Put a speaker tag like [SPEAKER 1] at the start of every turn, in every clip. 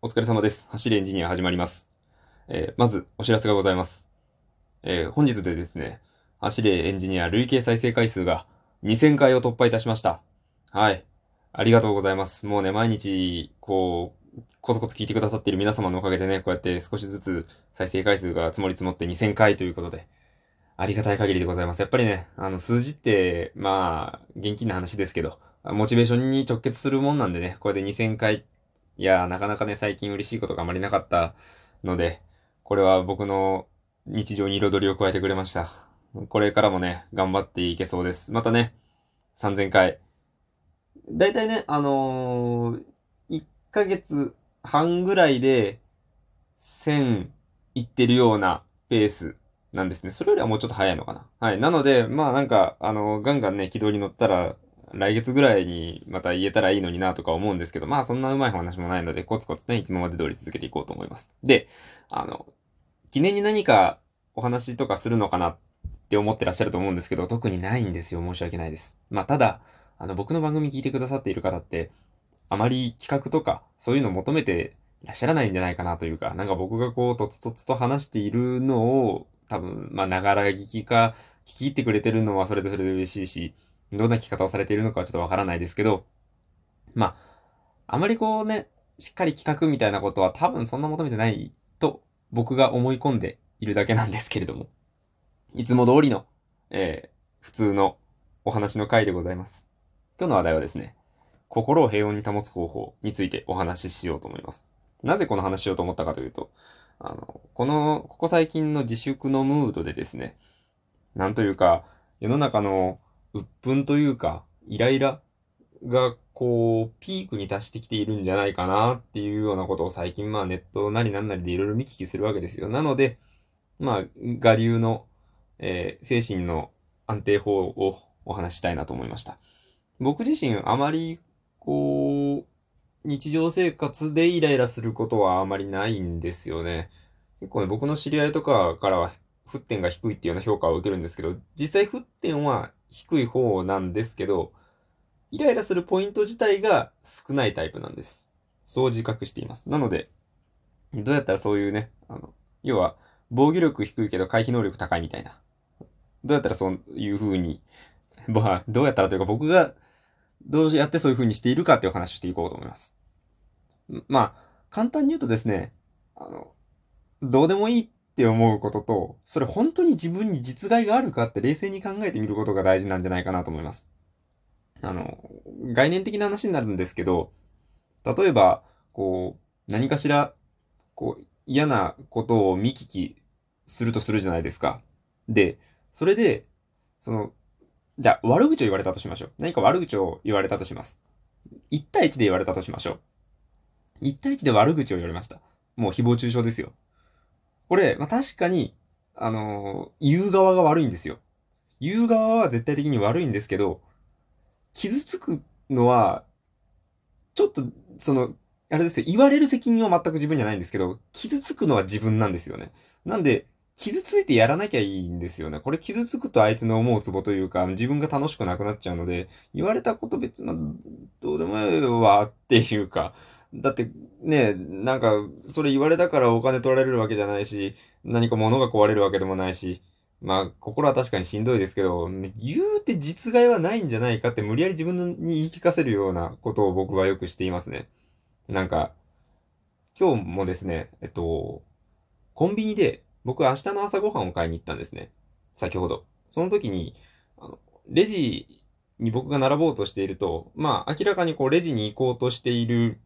[SPEAKER 1] お疲れ様です。走れエンジニア始まります。えーまず、お知らせがございます。えー本日でですね、走れエンジニア累計再生回数が2000回を突破いたしました。はい。ありがとうございます。もうね、毎日、こう、コツコツ聞いてくださっている皆様のおかげでね、こうやって少しずつ再生回数が積もり積もって2000回ということで、ありがたい限りでございます。やっぱりね、あの、数字って、まあ、現金な話ですけど、モチベーションに直結するもんなんでね、これで2000回いやー、なかなかね、最近嬉しいことがあまりなかったので、これは僕の日常に彩りを加えてくれました。これからもね、頑張っていけそうです。またね、3000回。だいたいね、あのー、1ヶ月半ぐらいで、1000いってるようなペースなんですね。それよりはもうちょっと早いのかな。はい。なので、まあなんか、あの、ガンガンね、軌道に乗ったら、来月ぐらいにまた言えたらいいのになとか思うんですけど、まあそんなうまい話もないので、コツコツね、いつもまで通り続けていこうと思います。で、あの、記念に何かお話とかするのかなって思ってらっしゃると思うんですけど、特にないんですよ。申し訳ないです。まあただ、あの、僕の番組聞いてくださっている方って、あまり企画とか、そういうの求めてらっしゃらないんじゃないかなというか、なんか僕がこう、とつとつと話しているのを、多分、まあ、ながら聞きか、聞き入ってくれてるのはそれでそれで嬉しいし、どんな聞き方をされているのかはちょっとわからないですけど、まあ、あまりこうね、しっかり企画みたいなことは多分そんな求めてないと僕が思い込んでいるだけなんですけれども、いつも通りの、えー、普通のお話の回でございます。今日の話題はですね、心を平穏に保つ方法についてお話ししようと思います。なぜこの話しようと思ったかというと、あの、この、ここ最近の自粛のムードでですね、なんというか、世の中の鬱憤というか、イライラが、こう、ピークに達してきているんじゃないかなっていうようなことを最近、まあネットなりなんなりでいろいろ見聞きするわけですよ。なので、まあ、我流の、えー精神の安定法をお話したいなと思いました。僕自身、あまり、こう、日常生活でイライラすることはあまりないんですよね。結構ね、僕の知り合いとかからは、沸点が低いっていうような評価を受けるんですけど、実際沸点は低い方なんですけど、イライラするポイント自体が少ないタイプなんです。そう自覚しています。なので、どうやったらそういうね、あの、要は、防御力低いけど回避能力高いみたいな。どうやったらそういう風に、まあ、どうやったらというか僕がどうやってそういう風にしているかっていう話をしていこうと思います。まあ、簡単に言うとですね、あの、どうでもいいって思うことと、それ本当に自分に実害があるかって冷静に考えてみることが大事なんじゃないかなと思います。あの、概念的な話になるんですけど、例えば、こう、何かしら、こう、嫌なことを見聞きするとするじゃないですか。で、それで、その、じゃあ悪口を言われたとしましょう。何か悪口を言われたとします。1対1で言われたとしましょう。1対1で悪口を言われました。もう誹謗中傷ですよ。これ、まあ、確かに、あのー言う側が悪いんですよ。言う側は絶対的に悪いんですけど、傷つくのは、ちょっと、その、あれですよ、言われる責任は全く自分じゃないんですけど、傷つくのは自分なんですよね。なんで、傷ついてやらなきゃいいんですよね。これ傷つくと相手の思うツボというか、自分が楽しくなくなっちゃうので、言われたこと別に、まあどうでもいいわっていうか、だってね、なんか、それ言われたからお金取られるわけじゃないし、何か物が壊れるわけでもないし、まあ、心は確かにしんどいですけど、言うて実害はないんじゃないかって無理やり自分に言い聞かせるようなことを僕はよくしていますね。なんか、今日もですね、えっと、コンビニで僕明日の朝ごはんを買いに行ったんですね。先ほど。その時に、あの、レジに僕が並ぼうとしていると、まあ、明らかにこうレジに行こうとしている、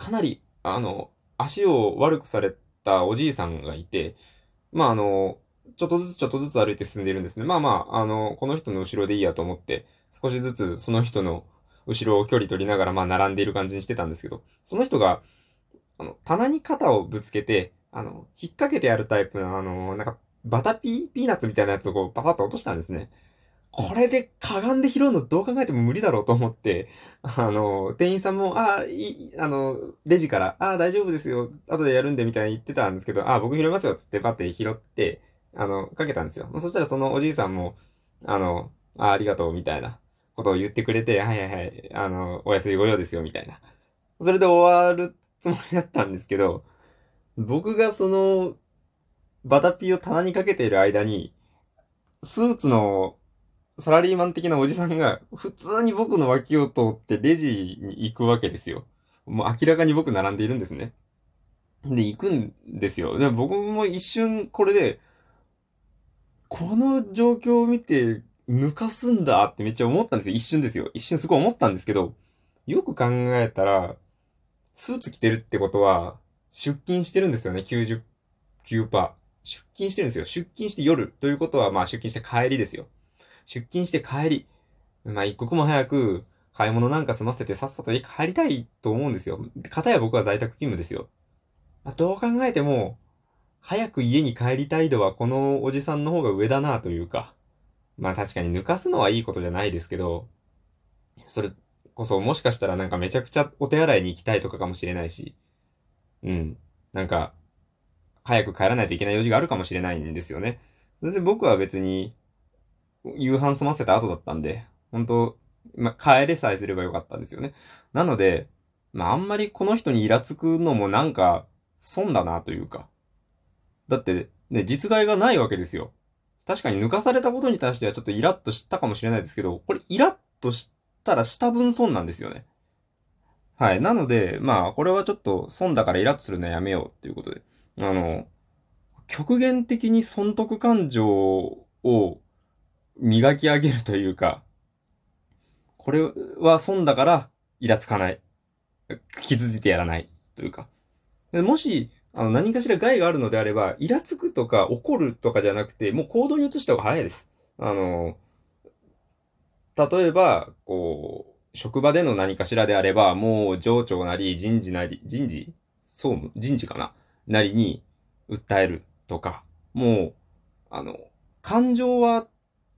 [SPEAKER 1] かなり、あの、足を悪くされたおじいさんがいて、まあ、あの、ちょっとずつちょっとずつ歩いて進んでいるんですね。まあまあ、あの、この人の後ろでいいやと思って、少しずつその人の後ろを距離取りながら、まあ、並んでいる感じにしてたんですけど、その人が、あの、棚に肩をぶつけて、あの、引っ掛けてやるタイプの、あの、なんか、バタピー、ピーナッツみたいなやつをこう、パサッと落としたんですね。これで、かがんで拾うのどう考えても無理だろうと思って、あの、店員さんも、ああ、い、あの、レジから、ああ、大丈夫ですよ、後でやるんで、みたいに言ってたんですけど、ああ、僕拾いますよ、つってパッて拾って、あの、かけたんですよ。そしたらそのおじいさんも、あの、ああ、ありがとう、みたいなことを言ってくれて、はいはいはい、あの、お安いご用ですよ、みたいな。それで終わるつもりだったんですけど、僕がその、バタピーを棚にかけている間に、スーツのサラリーマン的なおじさんが、普通に僕の脇を通ってレジに行くわけですよ。もう明らかに僕並んでいるんですね。で、行くんですよ。で僕も一瞬これで、この状況を見て、抜かすんだってめっちゃ思ったんですよ。一瞬ですよ。一瞬すごい思ったんですけど、よく考えたら、スーツ着てるってことは、出勤してるんですよね。99%。出勤してるんですよ。出勤して夜ということは、まあ出勤して帰りですよ。出勤して帰り。まあ一刻も早く買い物なんか済ませてさっさと家帰りたいと思うんですよ。かたや僕は在宅勤務ですよ。まあ、どう考えても、早く家に帰りたい度はこのおじさんの方が上だなというか。まあ確かに抜かすのはいいことじゃないですけど、それこそもしかしたらなんかめちゃくちゃお手洗いに行きたいとかかもしれないし、うん。なんか、早く帰らないといけない用事があるかもしれないんですよね。全然僕は別に、夕飯済ませた後だったんで、本当ま帰れさえすればよかったんですよね。なので、まあ、あんまりこの人にイラつくのもなんか、損だなというか。だって、ね、実害がないわけですよ。確かに抜かされたことに対してはちょっとイラッとしたかもしれないですけど、これイラッとしたらした分損なんですよね。はい。なので、まあ、これはちょっと損だからイラッとするのはやめようっていうことで。あの、極限的に損得感情を磨き上げるというか、これは損だからイラつかない。傷ついてやらないというか。もし、あの、何かしら害があるのであれば、イラつくとか怒るとかじゃなくて、もう行動に移した方が早いです。あの、例えば、こう、職場での何かしらであれば、もう上長なり、人事なり、人事総務人事かななりに訴えるとか、もう、あの、感情は、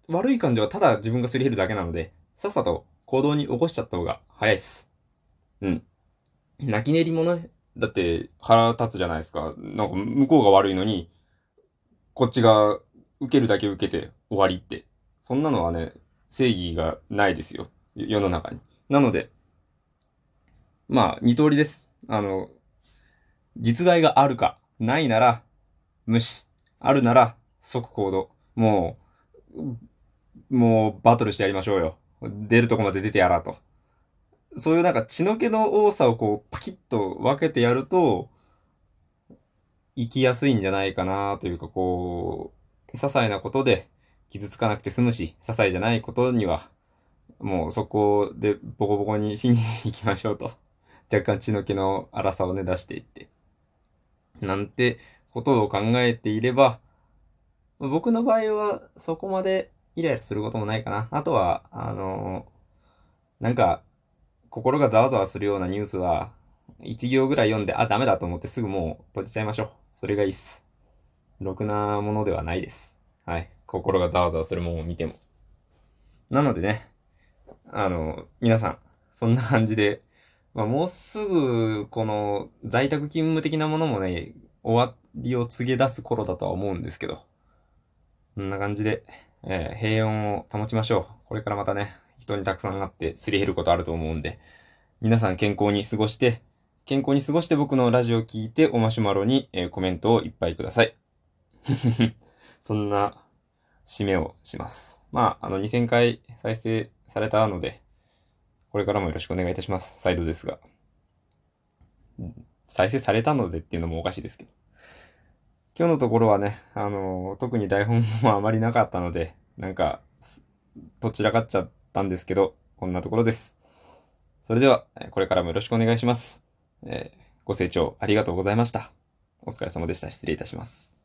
[SPEAKER 1] 悪い感情はただ自分がすり減るだけなので、さっさと行動に起こしちゃった方が早いです。うん。泣き寝りもね、だって腹立つじゃないですか。なんか向こうが悪いのに、こっちが受けるだけ受けて終わりって。そんなのはね、正義がないですよ。世の中に。なので、まあ、二通りです。あの、実害があるか、ないなら、無視。あるなら、即行動。もう、もう、バトルしてやりましょうよ。出るとこまで出てやらと。そういうなんか血の気の多さをこう、パキッと分けてやると、生きやすいんじゃないかなというか、こう、些細なことで傷つかなくて済むし、些細じゃないことには、もうそこでボコボコにしに行きましょうと。若干血の気の荒さをね、出していって。なんてことを考えていれば、僕の場合はそこまでイライラすることもないかな。あとは、あのー、なんか、心がざわざわするようなニュースは、1行ぐらい読んで、あ、ダメだと思ってすぐもう閉じちゃいましょう。それがいいっす。ろくなものではないです。はい。心がざわざわするものを見ても。なのでね、あの、皆さん、そんな感じで、まあ、もうすぐ、この、在宅勤務的なものもね、終わりを告げ出す頃だとは思うんですけど、こんな感じで、えー、平穏を保ちましょう。これからまたね、人にたくさんあってすり減ることあると思うんで、皆さん健康に過ごして、健康に過ごして僕のラジオを聞いておマシュマロに、えー、コメントをいっぱいください。そんな締めをします。まあ、あの2000回再生されたので、これからもよろしくお願いいたします。再度ですが。再生されたのでっていうのもおかしいですけど。今日のところはね、あのー、特に台本もあまりなかったので、なんか、どちらかっちゃったんですけど、こんなところです。それでは、これからもよろしくお願いします。えー、ご清聴ありがとうございました。お疲れ様でした。失礼いたします。